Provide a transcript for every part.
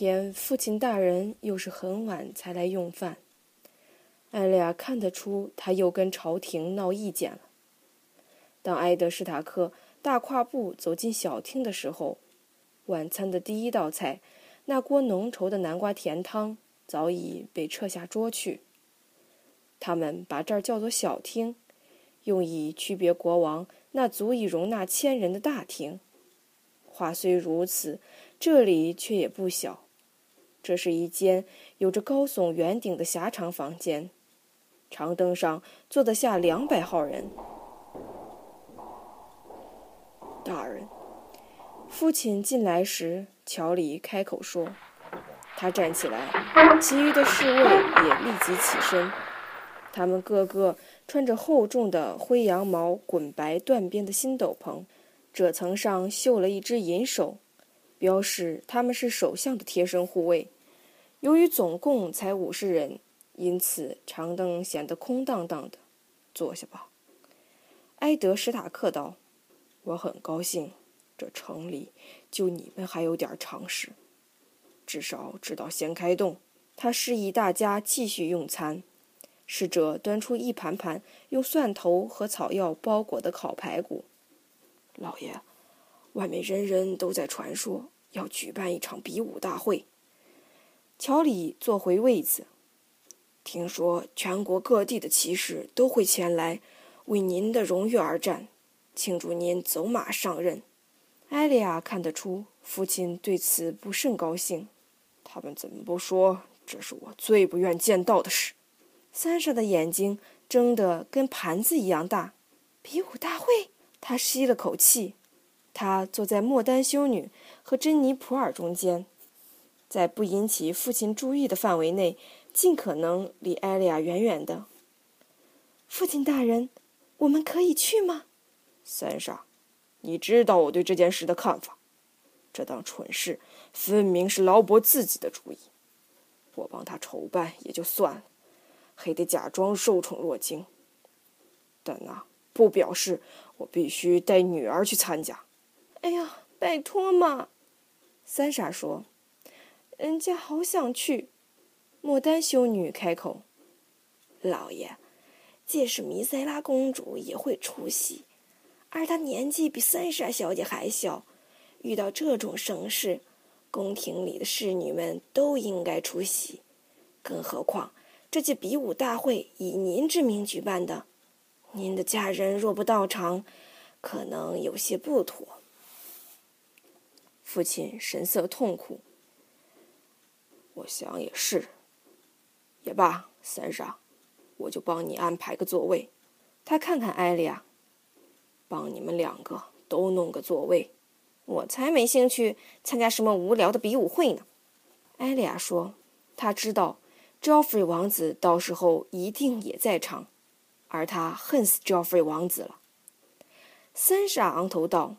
天父亲大人又是很晚才来用饭，艾利亚看得出他又跟朝廷闹意见了。当埃德施塔克大跨步走进小厅的时候，晚餐的第一道菜，那锅浓稠的南瓜甜汤早已被撤下桌去。他们把这儿叫做小厅，用以区别国王那足以容纳千人的大厅。话虽如此，这里却也不小。这是一间有着高耸圆顶的狭长房间，长凳上坐得下两百号人。大人，父亲进来时，乔里开口说：“他站起来，其余的侍卫也立即起身。他们个个穿着厚重的灰羊毛滚白缎边的新斗篷，褶层上绣了一只银手，表示他们是首相的贴身护卫。由于总共才五十人，因此长凳显得空荡荡的。坐下吧。”埃德史塔克道。我很高兴，这城里就你们还有点常识，至少知道先开动。他示意大家继续用餐。侍者端出一盘盘用蒜头和草药包裹的烤排骨。老爷，外面人人都在传说要举办一场比武大会。乔里坐回位子。听说全国各地的骑士都会前来，为您的荣誉而战。庆祝您走马上任，艾莉亚看得出父亲对此不甚高兴。他们怎么不说这是我最不愿见到的事？三傻的眼睛睁得跟盘子一样大。比武大会，他吸了口气。他坐在莫丹修女和珍妮普尔中间，在不引起父亲注意的范围内，尽可能离艾莉亚远远的。父亲大人，我们可以去吗？三傻，你知道我对这件事的看法。这档蠢事分明是劳勃自己的主意，我帮他筹办也就算了，还得假装受宠若惊。但那不表示我必须带女儿去参加。哎呀，拜托嘛！三傻说：“人家好想去。”莫丹修女开口：“老爷，届时弥塞拉公主也会出席。”而她年纪比三傻小姐还小，遇到这种盛事，宫廷里的侍女们都应该出席。更何况这届比武大会以您之名举办的，您的家人若不到场，可能有些不妥。父亲神色痛苦。我想也是。也罢，三傻，我就帮你安排个座位。他看看艾莉亚。帮你们两个都弄个座位，我才没兴趣参加什么无聊的比武会呢。艾莉亚说：“她知道，Joffrey 王子到时候一定也在场，而他恨死 Joffrey 王子了。”三傻昂头道：“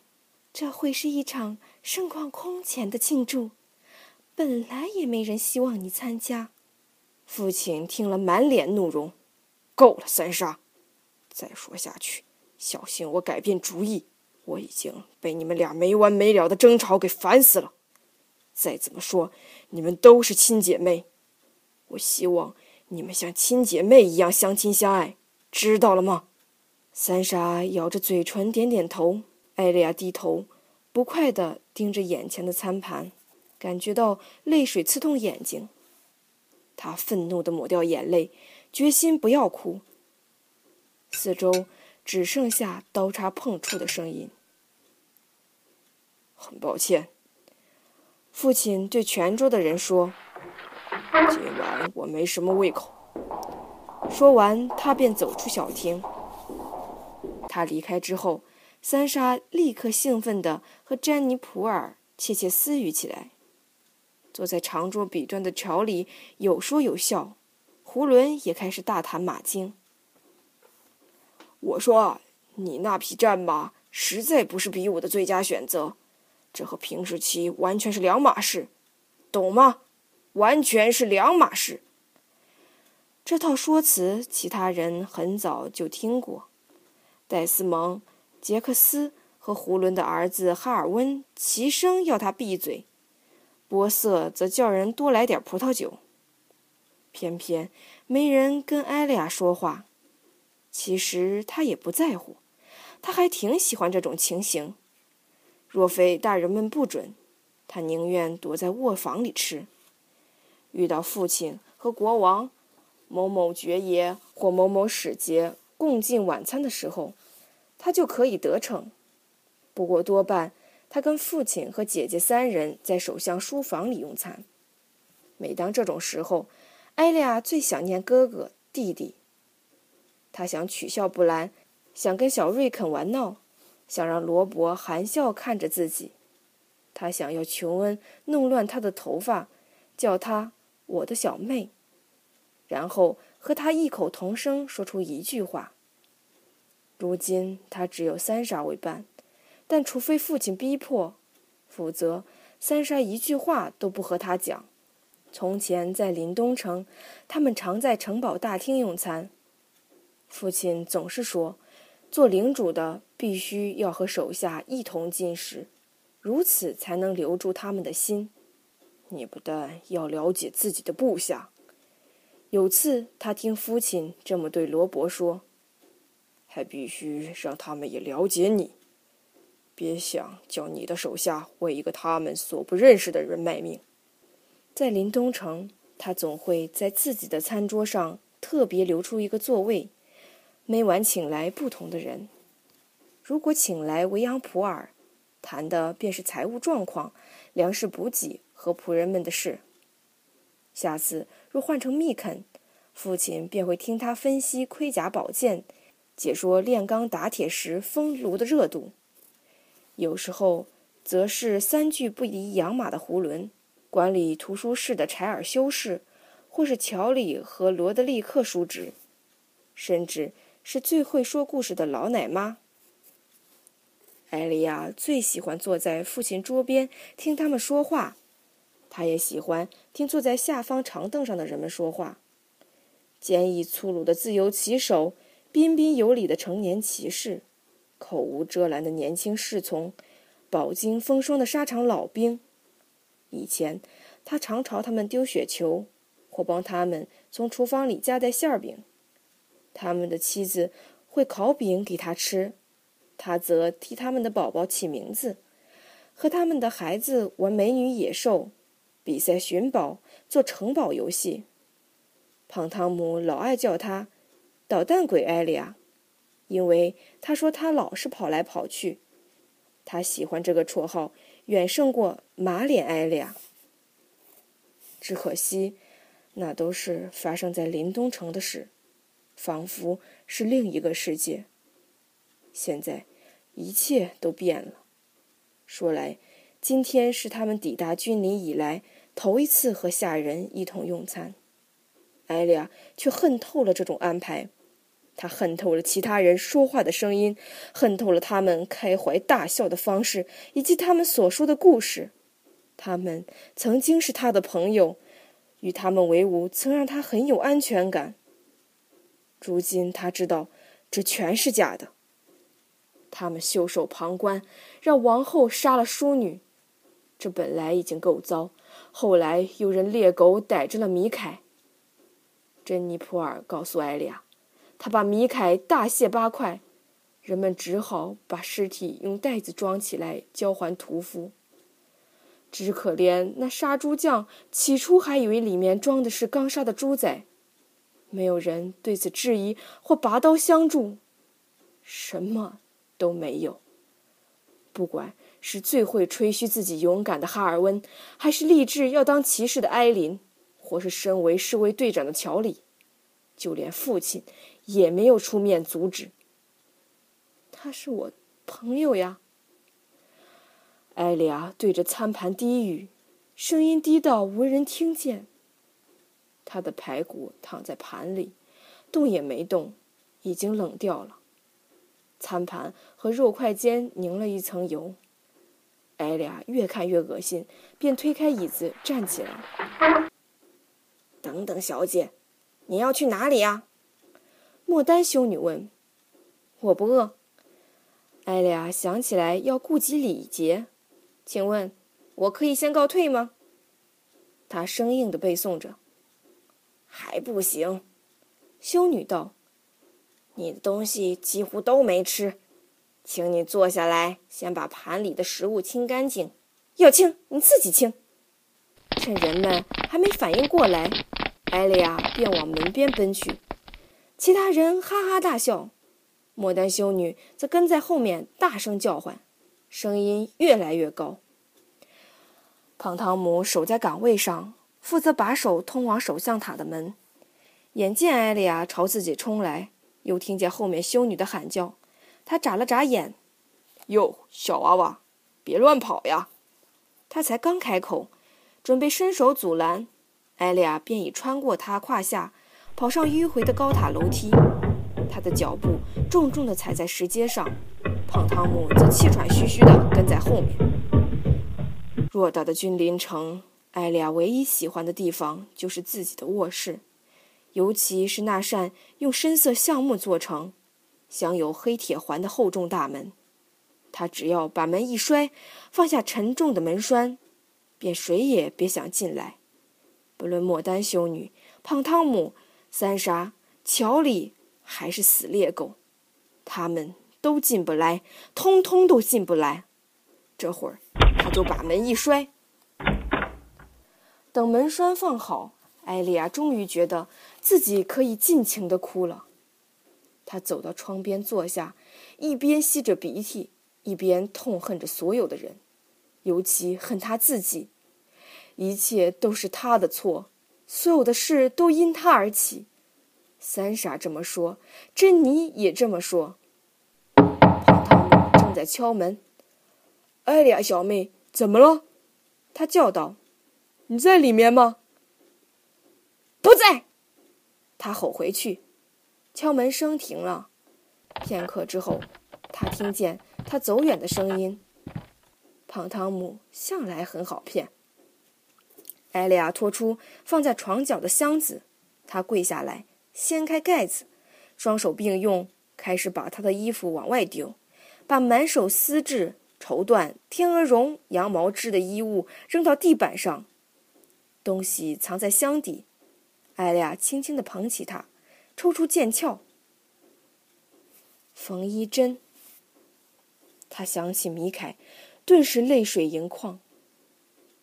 这会是一场盛况空前的庆祝，本来也没人希望你参加。”父亲听了，满脸怒容：“够了，三傻，再说下去。”小心我改变主意！我已经被你们俩没完没了的争吵给烦死了。再怎么说，你们都是亲姐妹，我希望你们像亲姐妹一样相亲相爱，知道了吗？三傻咬着嘴唇，点点头。艾莉亚低头，不快地盯着眼前的餐盘，感觉到泪水刺痛眼睛。他愤怒地抹掉眼泪，决心不要哭。四周。只剩下刀叉碰触的声音。很抱歉，父亲对全桌的人说：“今晚我没什么胃口。”说完，他便走出小厅。他离开之后，三莎立刻兴奋地和詹妮普尔窃窃私语起来。坐在长桌彼端的乔里有说有笑，胡伦也开始大谈马经。我说：“你那匹战马实在不是比武的最佳选择，这和平时骑完全是两码事，懂吗？完全是两码事。”这套说辞，其他人很早就听过。戴斯蒙、杰克斯和胡伦的儿子哈尔温齐声要他闭嘴，波瑟则叫人多来点葡萄酒。偏偏没人跟艾利亚说话。其实他也不在乎，他还挺喜欢这种情形。若非大人们不准，他宁愿躲在卧房里吃。遇到父亲和国王、某某爵爷或某某使节共进晚餐的时候，他就可以得逞。不过多半，他跟父亲和姐姐三人在首相书房里用餐。每当这种时候，艾利亚最想念哥哥弟弟。他想取笑布兰，想跟小瑞肯玩闹，想让罗伯含笑看着自己。他想要琼恩弄乱他的头发，叫他我的小妹，然后和他异口同声说出一句话。如今他只有三傻为伴，但除非父亲逼迫，否则三傻一句话都不和他讲。从前在林东城，他们常在城堡大厅用餐。父亲总是说，做领主的必须要和手下一同进食，如此才能留住他们的心。你不但要了解自己的部下，有次他听父亲这么对罗伯说，还必须让他们也了解你。别想叫你的手下为一个他们所不认识的人卖命。在林东城，他总会在自己的餐桌上特别留出一个座位。每晚请来不同的人。如果请来维扬普尔，谈的便是财务状况、粮食补给和仆人们的事。下次若换成密肯，父亲便会听他分析盔甲宝剑，解说炼钢打铁时风炉的热度。有时候，则是三句不离养马的囫囵，管理图书室的柴尔修士，或是乔里和罗德利克叔侄，甚至。是最会说故事的老奶妈。艾莉亚最喜欢坐在父亲桌边听他们说话，她也喜欢听坐在下方长凳上的人们说话。坚毅粗鲁的自由骑手，彬彬有礼的成年骑士，口无遮拦的年轻侍从，饱经风霜的沙场老兵。以前，他常朝他们丢雪球，或帮他们从厨房里夹带馅饼。他们的妻子会烤饼给他吃，他则替他们的宝宝起名字，和他们的孩子玩美女野兽，比赛寻宝，做城堡游戏。胖汤姆老爱叫他“捣蛋鬼艾利亚”，因为他说他老是跑来跑去。他喜欢这个绰号，远胜过“马脸艾利亚”。只可惜，那都是发生在林东城的事。仿佛是另一个世界。现在，一切都变了。说来，今天是他们抵达君临以来头一次和下人一同用餐。艾利亚却恨透了这种安排，他恨透了其他人说话的声音，恨透了他们开怀大笑的方式，以及他们所说的故事。他们曾经是他的朋友，与他们为伍曾让他很有安全感。如今他知道，这全是假的。他们袖手旁观，让王后杀了淑女，这本来已经够糟，后来又人猎狗逮着了米凯。珍妮普尔告诉艾利亚，他把米凯大卸八块，人们只好把尸体用袋子装起来交还屠夫。只可怜那杀猪匠，起初还以为里面装的是刚杀的猪仔。没有人对此质疑或拔刀相助，什么都没有。不管是最会吹嘘自己勇敢的哈尔温，还是立志要当骑士的埃琳，或是身为侍卫队长的乔里，就连父亲也没有出面阻止。他是我朋友呀。艾利亚对着餐盘低语，声音低到无人听见。他的排骨躺在盘里，动也没动，已经冷掉了。餐盘和肉块间凝了一层油。艾丽亚越看越恶心，便推开椅子站起来。等等，小姐，你要去哪里呀？莫丹修女问。我不饿。艾丽亚想起来要顾及礼节，请问，我可以先告退吗？他生硬的背诵着。还不行，修女道：“你的东西几乎都没吃，请你坐下来，先把盘里的食物清干净。要清，你自己清。”趁人们还没反应过来，艾莉亚便往门边奔去。其他人哈哈大笑，莫丹修女则跟在后面大声叫唤，声音越来越高。胖汤姆守在岗位上，负责把守通往首相塔的门。眼见艾莉亚朝自己冲来，又听见后面修女的喊叫，他眨了眨眼：“哟，小娃娃，别乱跑呀！”他才刚开口，准备伸手阻拦，艾莉亚便已穿过他胯下。跑上迂回的高塔楼梯，他的脚步重重地踩在石阶上，胖汤姆则气喘吁吁地跟在后面。偌大的君临城，艾莉亚唯一喜欢的地方就是自己的卧室，尤其是那扇用深色橡木做成、镶有黑铁环的厚重大门。他只要把门一摔，放下沉重的门栓，便谁也别想进来。不论莫丹修女、胖汤姆。三傻、乔里还是死猎狗，他们都进不来，通通都进不来。这会儿，他就把门一摔。等门栓放好，艾莉亚终于觉得自己可以尽情的哭了。她走到窗边坐下，一边吸着鼻涕，一边痛恨着所有的人，尤其恨他自己。一切都是他的错。所有的事都因他而起，三傻这么说，珍妮也这么说。胖汤姆正在敲门，艾莉亚小妹，怎么了？他叫道：“你在里面吗？”不在。他吼回去。敲门声停了。片刻之后，他听见他走远的声音。胖汤姆向来很好骗。艾莉亚拖出放在床角的箱子，她跪下来，掀开盖子，双手并用，开始把她的衣服往外丢，把满手丝质、绸缎、天鹅绒、羊毛织的衣物扔到地板上，东西藏在箱底。艾莉亚轻轻地捧起它，抽出剑鞘，缝衣针。他想起米凯，顿时泪水盈眶。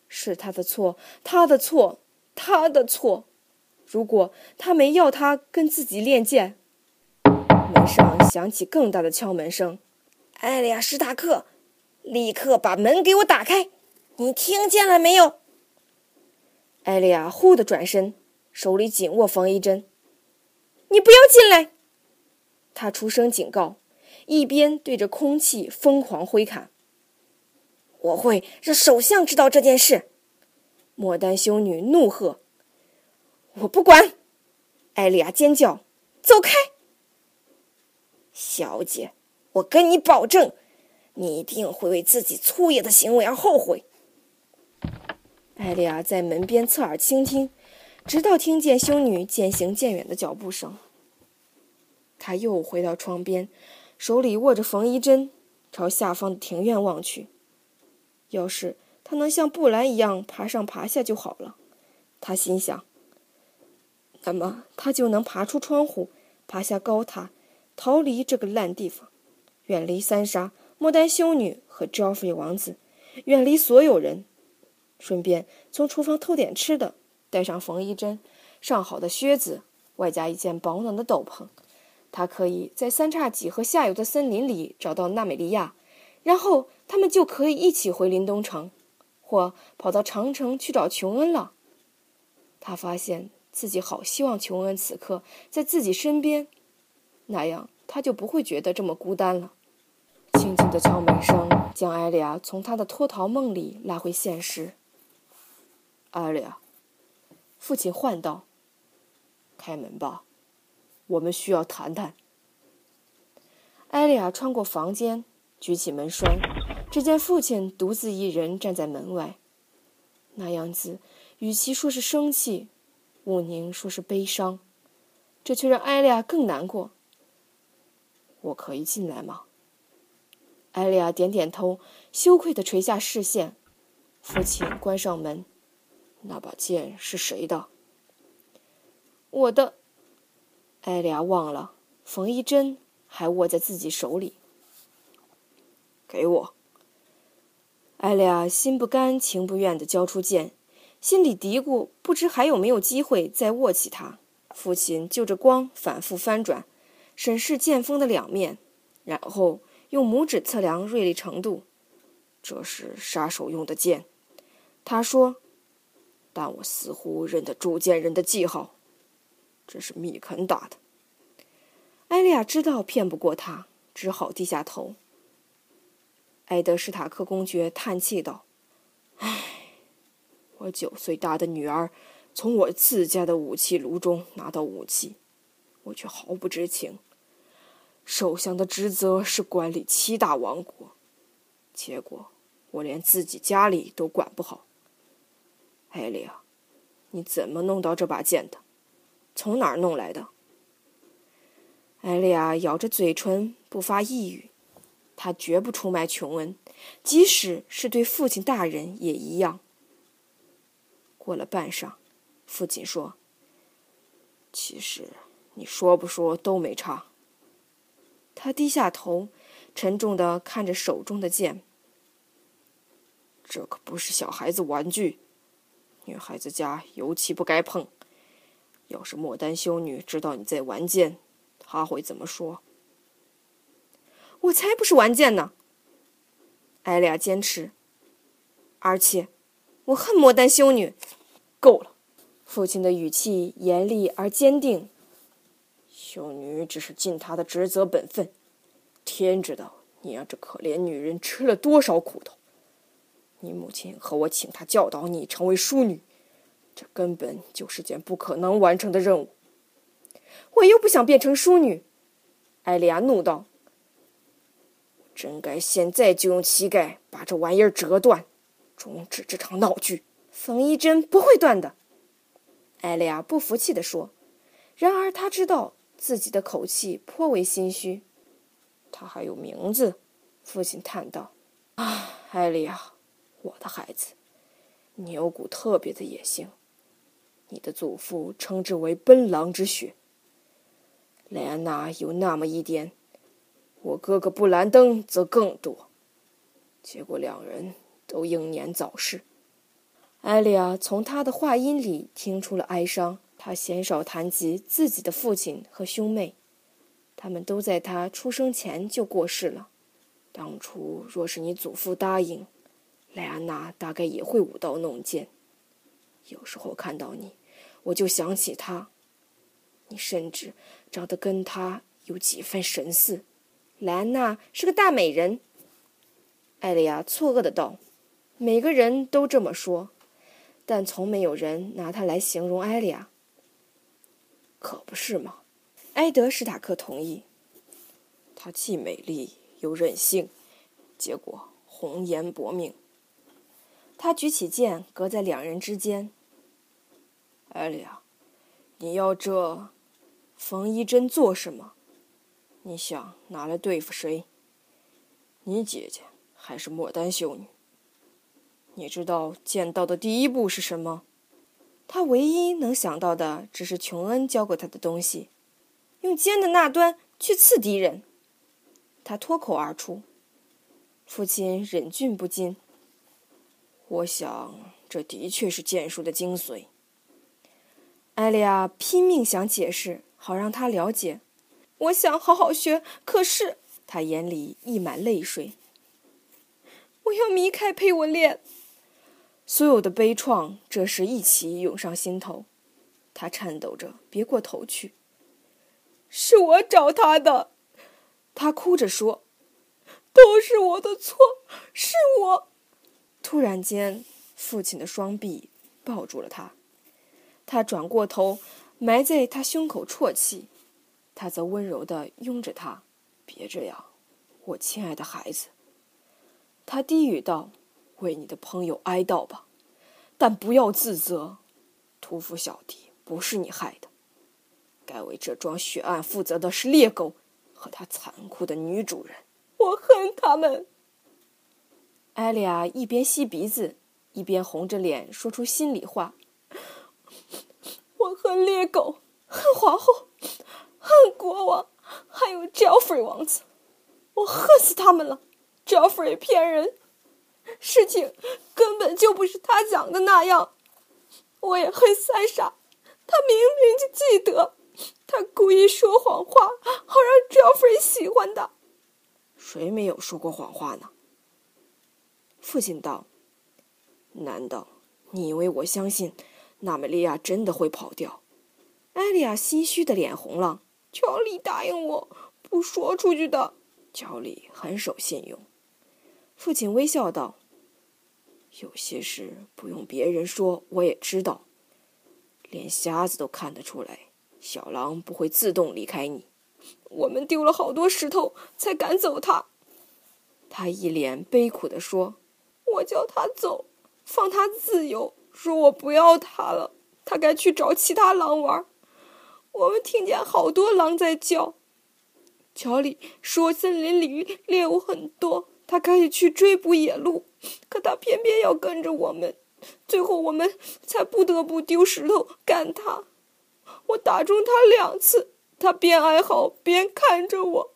是他的错，他的错，他的错。如果他没要他跟自己练剑，门上响起更大的敲门声。艾利亚·史塔克，立刻把门给我打开！你听见了没有？艾利亚忽地转身，手里紧握缝衣针。你不要进来！他出声警告，一边对着空气疯狂挥砍。我会让首相知道这件事。”莫丹修女怒喝。“我不管！”艾莉亚尖叫，“走开！”小姐，我跟你保证，你一定会为自己粗野的行为而后悔。艾莉亚在门边侧耳倾听，直到听见修女渐行渐远的脚步声。她又回到窗边，手里握着缝衣针，朝下方的庭院望去。要是他能像布兰一样爬上爬下就好了，他心想。那么他就能爬出窗户，爬下高塔，逃离这个烂地方，远离三杀、莫丹修女和 Joffrey 王子，远离所有人，顺便从厨房偷点吃的，带上缝衣针、上好的靴子，外加一件保暖的斗篷。他可以在三叉戟和下游的森林里找到娜美利亚，然后。他们就可以一起回林东城，或跑到长城去找琼恩了。他发现自己好希望琼恩此刻在自己身边，那样他就不会觉得这么孤单了。轻轻的敲门声将艾莉亚从他的脱逃梦里拉回现实。艾莉亚，父亲唤道：“开门吧，我们需要谈谈。”艾莉亚穿过房间，举起门栓。只见父亲独自一人站在门外，那样子，与其说是生气，毋宁说是悲伤，这却让艾莉亚更难过。我可以进来吗？艾莉亚点点头，羞愧的垂下视线。父亲关上门：“那把剑是谁的？我的。艾利亚忘了，缝衣针还握在自己手里。给我。艾莉亚心不甘情不愿地交出剑，心里嘀咕：不知还有没有机会再握起它。父亲就着光反复翻转，审视剑锋的两面，然后用拇指测量锐利程度。这是杀手用的剑，他说。但我似乎认得铸剑人的记号，这是密肯打的。艾利亚知道骗不过他，只好低下头。埃德史塔克公爵叹气道：“唉，我九岁大的女儿从我自家的武器炉中拿到武器，我却毫不知情。首相的职责是管理七大王国，结果我连自己家里都管不好。艾利亚，你怎么弄到这把剑的？从哪儿弄来的？”艾利亚咬着嘴唇，不发一语。他绝不出卖琼恩，即使是对父亲大人也一样。过了半晌，父亲说：“其实你说不说都没差。”他低下头，沉重地看着手中的剑。这可不是小孩子玩具，女孩子家尤其不该碰。要是莫丹修女知道你在玩剑，她会怎么说？我才不是玩剑呢！艾利亚坚持。而且，我恨魔丹修女。够了！父亲的语气严厉而坚定。修女只是尽她的职责本分。天知道，你让这可怜女人吃了多少苦头。你母亲和我请她教导你成为淑女，这根本就是件不可能完成的任务。我又不想变成淑女！艾莉亚怒道。真该现在就用膝盖把这玩意儿折断，终止这场闹剧。缝衣针不会断的，艾利亚不服气地说。然而他知道自己的口气颇为心虚。他还有名字，父亲叹道：“啊，艾利亚，我的孩子，你有股特别的野性。你的祖父称之为奔狼之血。莱安娜有那么一点。”我哥哥布兰登则更多，结果两人都英年早逝。艾利亚从他的话音里听出了哀伤。他鲜少谈及自己的父亲和兄妹，他们都在他出生前就过世了。当初若是你祖父答应，莱安娜大概也会舞刀弄剑。有时候看到你，我就想起他，你甚至长得跟他有几分神似。莱安娜是个大美人，艾莉亚错愕的道：“每个人都这么说，但从没有人拿她来形容艾利亚。可不是吗？”埃德史塔克同意。她既美丽又任性，结果红颜薄命。他举起剑，隔在两人之间。艾利亚，你要这缝衣针做什么？你想拿来对付谁？你姐姐还是莫丹修女？你知道剑道的第一步是什么？他唯一能想到的只是琼恩教过他的东西：用剑的那端去刺敌人。他脱口而出。父亲忍俊不禁。我想，这的确是剑术的精髓。艾莉亚拼命想解释，好让他了解。我想好好学，可是他眼里溢满泪水。我要米凯陪我练。所有的悲怆这时一起涌上心头，他颤抖着别过头去。是我找他的，他哭着说：“都是我的错，是我。”突然间，父亲的双臂抱住了他，他转过头，埋在他胸口啜泣。他则温柔地拥着她，别这样，我亲爱的孩子。他低语道：“为你的朋友哀悼吧，但不要自责。屠夫小弟不是你害的，该为这桩血案负责的是猎狗和他残酷的女主人。我恨他们。”艾莉亚一边吸鼻子，一边红着脸说出心里话：“ 我恨猎狗，恨皇后，恨国王，还有 Jeffrey 王子，我恨死他们了。Jeffrey 骗人，事情根本就不是他讲的那样。我也恨三傻，他明明就记得，他故意说谎话，好让 Jeffrey 喜欢他。谁没有说过谎话呢？”父亲道。难道你以为我相信娜美利亚真的会跑掉？艾利亚心虚的脸红了。乔里答应我不说出去的。乔里很守信用。父亲微笑道：“有些事不用别人说，我也知道。连瞎子都看得出来，小狼不会自动离开你。我们丢了好多石头才赶走他。”他一脸悲苦地说：“我叫他走。”放他自由，说我不要他了，他该去找其他狼玩。我们听见好多狼在叫。乔里说森林里猎物很多，他可以去追捕野鹿，可他偏偏要跟着我们，最后我们才不得不丢石头赶他。我打中他两次，他边哀嚎边看着我，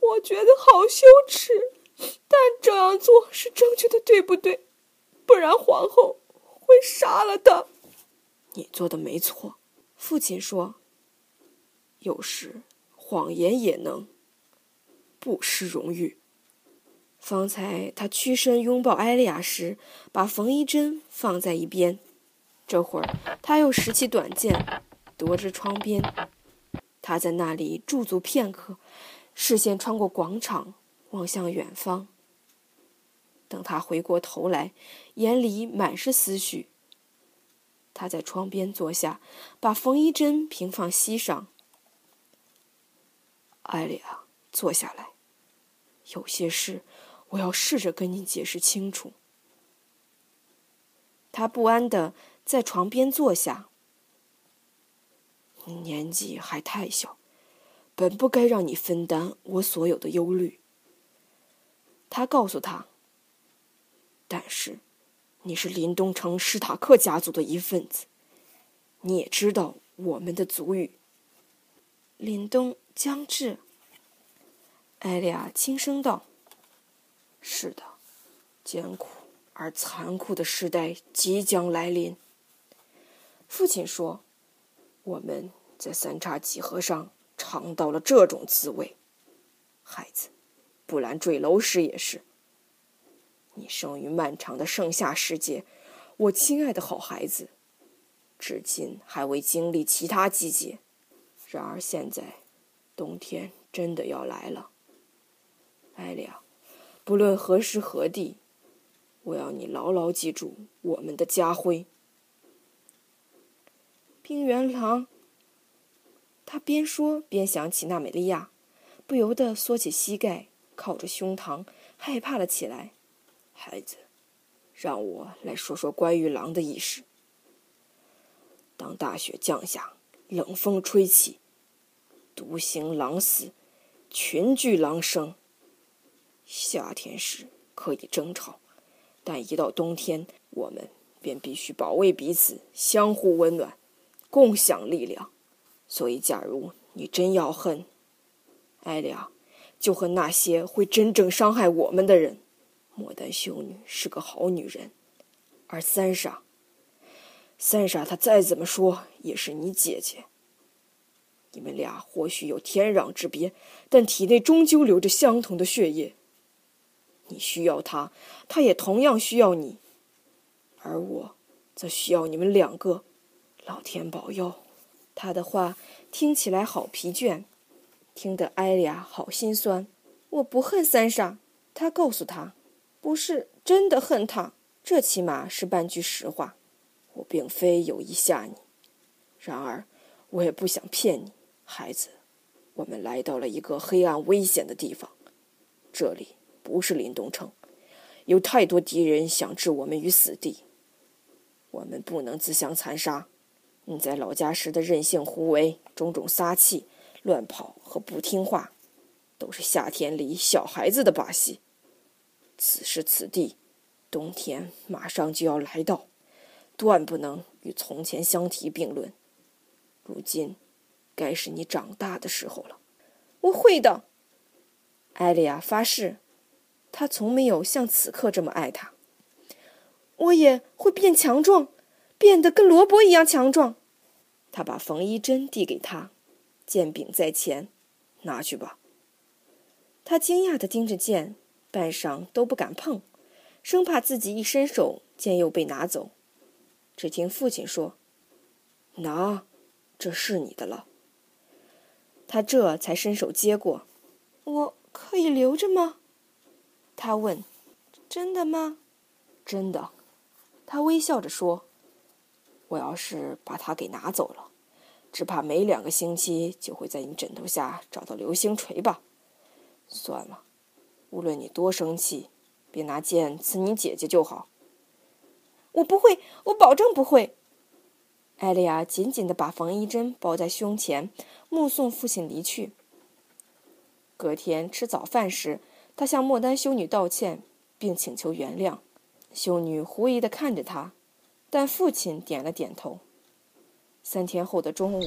我觉得好羞耻，但这样做是正确的，对不对？不然皇后会杀了他。你做的没错，父亲说。有时谎言也能不失荣誉。方才他屈身拥抱艾丽亚时，把缝衣针放在一边。这会儿他又拾起短剑，踱至窗边。他在那里驻足片刻，视线穿过广场，望向远方。等他回过头来，眼里满是思绪。他在窗边坐下，把缝衣针平放膝上。艾丽亚，坐下来。有些事，我要试着跟你解释清楚。他不安的在床边坐下。年纪还太小，本不该让你分担我所有的忧虑。他告诉他。但是，你是林东城史塔克家族的一份子，你也知道我们的族语。林东将至，艾利亚轻声道：“是的，艰苦而残酷的时代即将来临。”父亲说：“我们在三叉戟河上尝到了这种滋味。”孩子，布兰坠楼时也是。你生于漫长的盛夏时节，我亲爱的好孩子，至今还未经历其他季节。然而现在，冬天真的要来了。艾丽亚，不论何时何地，我要你牢牢记住我们的家徽。冰原狼。他边说边想起娜美利亚，不由得缩起膝盖，靠着胸膛，害怕了起来。孩子，让我来说说关于狼的意识。当大雪降下，冷风吹起，独行狼死，群聚狼生。夏天时可以争吵，但一到冬天，我们便必须保卫彼此，相互温暖，共享力量。所以，假如你真要恨艾莉亚，就恨那些会真正伤害我们的人。莫丹修女是个好女人，而三傻，三傻她再怎么说也是你姐姐。你们俩或许有天壤之别，但体内终究流着相同的血液。你需要他，他也同样需要你，而我则需要你们两个。老天保佑！他的话听起来好疲倦，听得艾丽亚好心酸。我不恨三傻，他告诉他。不是真的恨他，这起码是半句实话。我并非有意吓你，然而我也不想骗你，孩子。我们来到了一个黑暗危险的地方，这里不是林东城，有太多敌人想置我们于死地。我们不能自相残杀。你在老家时的任性胡为、种种撒气、乱跑和不听话，都是夏天里小孩子的把戏。此时此地，冬天马上就要来到，断不能与从前相提并论。如今，该是你长大的时候了。我会的，艾莉亚发誓。他从没有像此刻这么爱他。我也会变强壮，变得跟罗伯一样强壮。他把缝衣针递给他，剑柄在前，拿去吧。他惊讶地盯着剑，半晌都不敢碰，生怕自己一伸手，剑又被拿走。只听父亲说：“拿，这是你的了。”他这才伸手接过。我可以留着吗？他问：“真的吗？”“真的。”他微笑着说：“我要是把它给拿走了，只怕没两个星期就会在你枕头下找到流星锤吧。算了，无论你多生气，别拿剑刺你姐姐就好。”“我不会，我保证不会。”艾莉亚紧紧地把缝衣针包在胸前，目送父亲离去。隔天吃早饭时。他向莫丹修女道歉，并请求原谅。修女狐疑地看着他，但父亲点了点头。三天后的中午，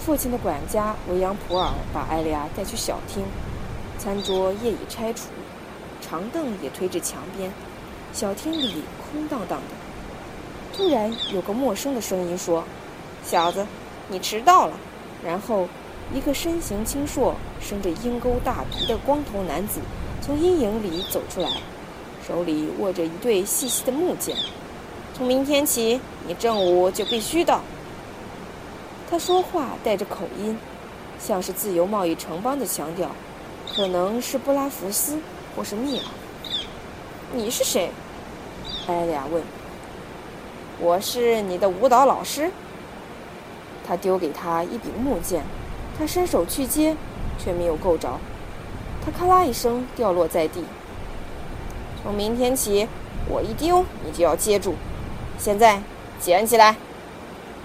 父亲的管家维扬普尔把艾利亚带去小厅。餐桌业已拆除，长凳也推至墙边，小厅里空荡荡的。突然，有个陌生的声音说：“小子，你迟到了。”然后，一个身形清硕、生着鹰钩大鼻的光头男子。从阴影里走出来，手里握着一对细细的木剑。从明天起，你正午就必须到。他说话带着口音，像是自由贸易城邦的腔调，可能是布拉福斯或是密尔。你是谁？艾利亚问。我是你的舞蹈老师。他丢给他一柄木剑，他伸手去接，却没有够着。他咔啦一声掉落在地。从明天起，我一丢你就要接住。现在捡起来。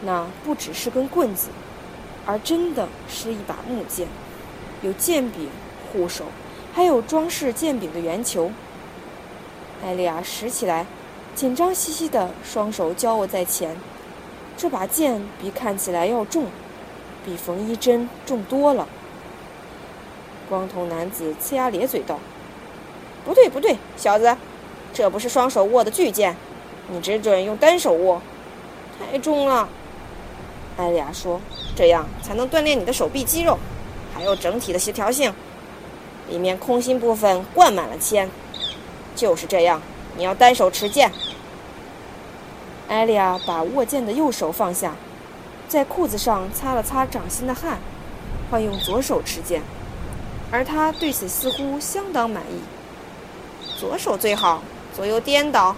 那不只是根棍子，而真的是一把木剑，有剑柄、护手，还有装饰剑柄的圆球。艾莉亚拾起来，紧张兮兮的双手交握在前。这把剑比看起来要重，比缝衣针重多了。光头男子呲牙咧嘴道：“不对，不对，小子，这不是双手握的巨剑，你只准用单手握，太重了。”艾莉亚说：“这样才能锻炼你的手臂肌肉，还有整体的协调性。里面空心部分灌满了铅，就是这样，你要单手持剑。”艾莉亚把握剑的右手放下，在裤子上擦了擦掌心的汗，换用左手持剑。而他对此似乎相当满意。左手最好，左右颠倒，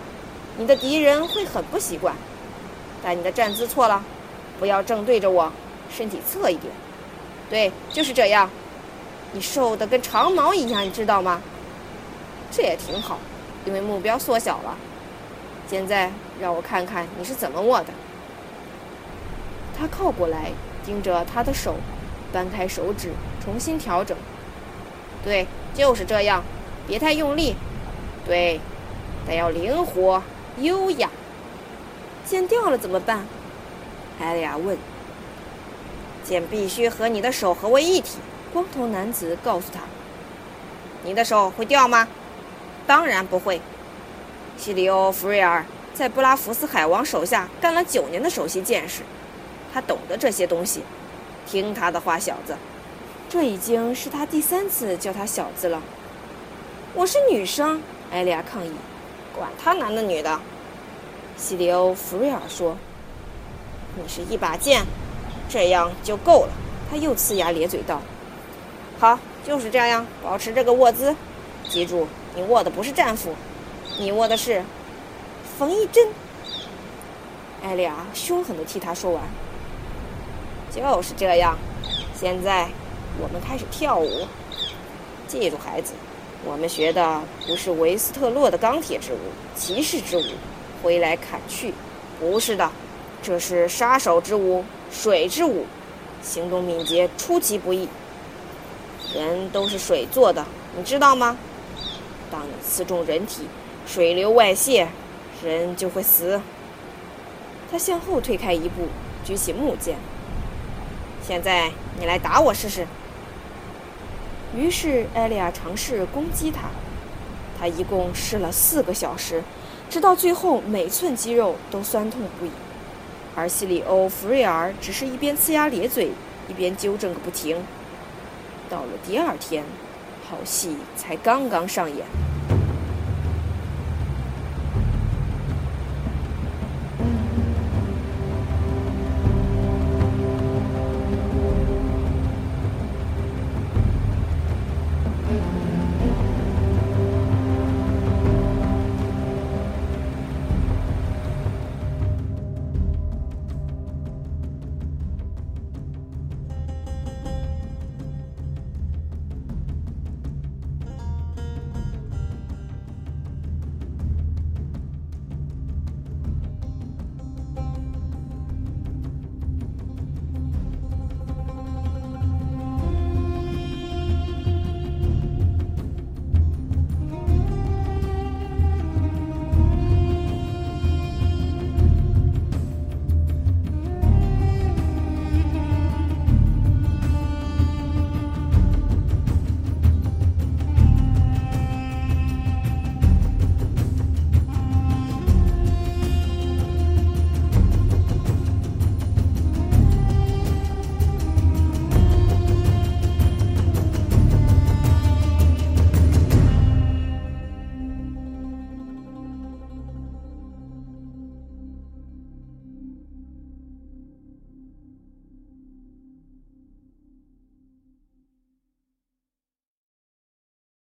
你的敌人会很不习惯。但你的站姿错了，不要正对着我，身体侧一点。对，就是这样。你瘦得跟长毛一样，你知道吗？这也挺好，因为目标缩小了。现在让我看看你是怎么握的。他靠过来，盯着他的手，掰开手指，重新调整。对，就是这样，别太用力。对，得要灵活、优雅。剑掉了怎么办？艾莉亚问。剑必须和你的手合为一体。光头男子告诉他。你的手会掉吗？当然不会。西里欧·弗瑞尔在布拉福斯海王手下干了九年的首席剑士，他懂得这些东西。听他的话，小子。这已经是他第三次叫他小子了。我是女生，艾莉亚抗议。管他男的女的，西里欧·弗瑞尔说：“你是一把剑，这样就够了。”他又呲牙咧嘴道：“好，就是这样，保持这个握姿。记住，你握的不是战斧，你握的是缝衣针。”艾莉亚凶狠地替他说完：“就是这样。现在。”我们开始跳舞。记住，孩子，我们学的不是维斯特洛的钢铁之舞、骑士之舞，挥来砍去，不是的，这是杀手之舞、水之舞，行动敏捷，出其不意。人都是水做的，你知道吗？当你刺中人体，水流外泄，人就会死。他向后退开一步，举起木剑。现在你来打我试试。于是艾利亚尝试攻击他，他一共试了四个小时，直到最后每寸肌肉都酸痛不已。而西里欧·弗瑞尔只是一边呲牙咧嘴，一边纠正个不停。到了第二天，好戏才刚刚上演。